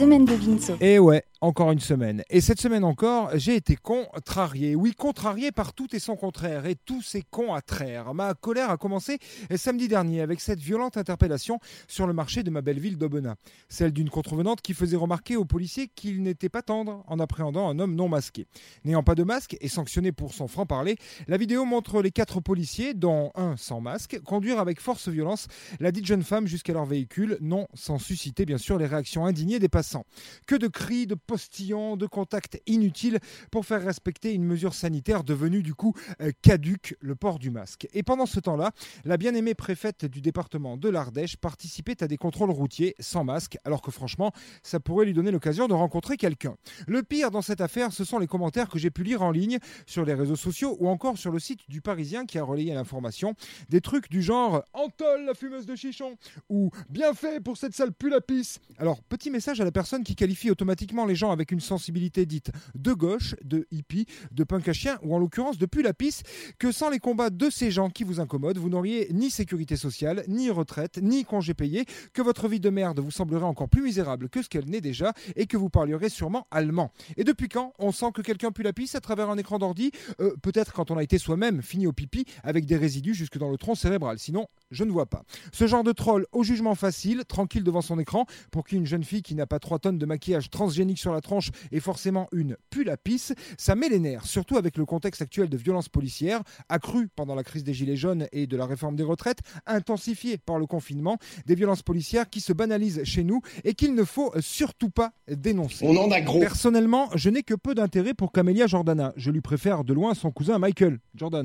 semaine de Vinceau. Et ouais, encore une semaine. Et cette semaine encore, j'ai été contrarié. Oui, contrarié par tout et son contraire. Et tous ces cons à traire. Ma colère a commencé samedi dernier avec cette violente interpellation sur le marché de ma belle ville d'Aubenas. Celle d'une contrevenante qui faisait remarquer aux policiers qu'il n'était pas tendre en appréhendant un homme non masqué. N'ayant pas de masque et sanctionné pour son franc-parler, la vidéo montre les quatre policiers, dont un sans masque, conduire avec force violence la dite jeune femme jusqu'à leur véhicule, non sans susciter bien sûr les réactions indignées des passants. Que de cris, de postillons, de contacts inutiles pour faire respecter une mesure sanitaire devenue du coup euh, caduque, le port du masque. Et pendant ce temps-là, la bien-aimée préfète du département de l'Ardèche participait à des contrôles routiers sans masque, alors que franchement, ça pourrait lui donner l'occasion de rencontrer quelqu'un. Le pire dans cette affaire, ce sont les commentaires que j'ai pu lire en ligne sur les réseaux sociaux ou encore sur le site du Parisien qui a relayé l'information. Des trucs du genre Antol, la fumeuse de chichon ou Bien fait pour cette sale à pisse. Alors, petit message à la personne qui qualifie automatiquement les avec une sensibilité dite de gauche, de hippie, de punk à chien ou en l'occurrence de pisse, que sans les combats de ces gens qui vous incommodent, vous n'auriez ni sécurité sociale, ni retraite, ni congé payé, que votre vie de merde vous semblerait encore plus misérable que ce qu'elle n'est déjà et que vous parlierez sûrement allemand. Et depuis quand on sent que quelqu'un pue à travers un écran d'ordi euh, Peut-être quand on a été soi-même fini au pipi avec des résidus jusque dans le tronc cérébral. Sinon, je ne vois pas. Ce genre de troll au jugement facile, tranquille devant son écran, pour qui une jeune fille qui n'a pas 3 tonnes de maquillage transgénique sur la tronche est forcément une pull à pisse, ça met les nerfs, surtout avec le contexte actuel de violence policière, accrue pendant la crise des Gilets jaunes et de la réforme des retraites, intensifiée par le confinement, des violences policières qui se banalisent chez nous et qu'il ne faut surtout pas dénoncer. On en a gros. Personnellement, je n'ai que peu d'intérêt pour Camélia Jordana. Je lui préfère de loin son cousin Michael Jordan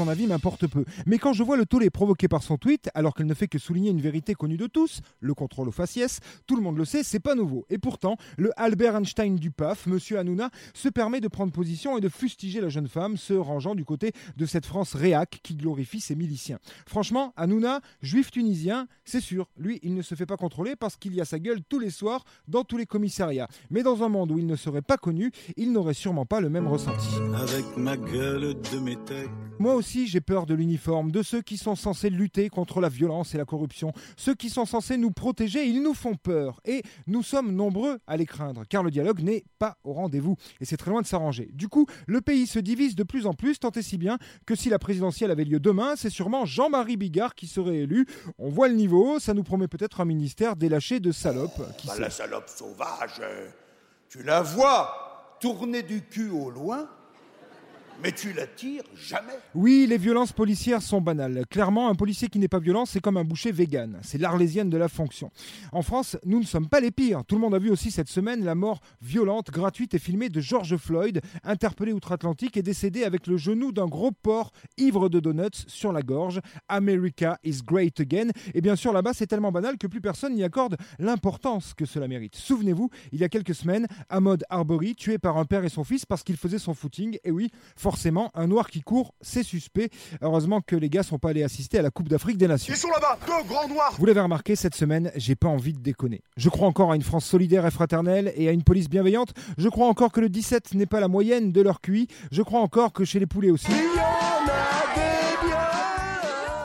son avis m'importe peu. Mais quand je vois le tollé provoqué par son tweet, alors qu'elle ne fait que souligner une vérité connue de tous, le contrôle au faciès, tout le monde le sait, c'est pas nouveau. Et pourtant, le Albert Einstein du PAF, monsieur Hanouna, se permet de prendre position et de fustiger la jeune femme, se rangeant du côté de cette France réac qui glorifie ses miliciens. Franchement, Hanouna, juif tunisien, c'est sûr, lui, il ne se fait pas contrôler parce qu'il y a sa gueule tous les soirs dans tous les commissariats. Mais dans un monde où il ne serait pas connu, il n'aurait sûrement pas le même ressenti. Avec ma gueule de métèque. Moi aussi, j'ai peur de l'uniforme, de ceux qui sont censés lutter contre la violence et la corruption, ceux qui sont censés nous protéger, ils nous font peur. Et nous sommes nombreux à les craindre, car le dialogue n'est pas au rendez-vous. Et c'est très loin de s'arranger. Du coup, le pays se divise de plus en plus, tant et si bien que si la présidentielle avait lieu demain, c'est sûrement Jean-Marie Bigard qui serait élu. On voit le niveau, ça nous promet peut-être un ministère délaché de salopes. Qui Bah, la salope sauvage, euh, tu la vois tourner du cul au loin, mais tu la tires jamais. Oui, les violences policières sont banales. Clairement, un policier qui n'est pas violent, c'est comme un boucher vegan. C'est l'arlésienne de la fonction. En France, nous ne sommes pas les pires. Tout le monde a vu aussi cette semaine la mort violente, gratuite et filmée de George Floyd, interpellé outre-Atlantique et décédé avec le genou d'un gros porc ivre de donuts sur la gorge. America is great again. Et bien sûr, là-bas, c'est tellement banal que plus personne n'y accorde l'importance que cela mérite. Souvenez-vous, il y a quelques semaines, Ahmad Arbery, tué par un père et son fils parce qu'il faisait son footing. Et oui, un noir qui court, c'est suspect. Heureusement que les gars sont pas allés assister à la Coupe d'Afrique des Nations. Ils sont là-bas, deux grands noirs. Vous l'avez remarqué, cette semaine, j'ai pas envie de déconner. Je crois encore à une France solidaire et fraternelle et à une police bienveillante. Je crois encore que le 17 n'est pas la moyenne de leur QI. Je crois encore que chez les poulets aussi.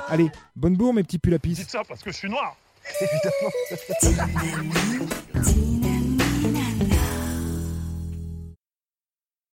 Allez, bonne bourre mes petits pulapis. Dites ça parce que je suis noir. Dis-moi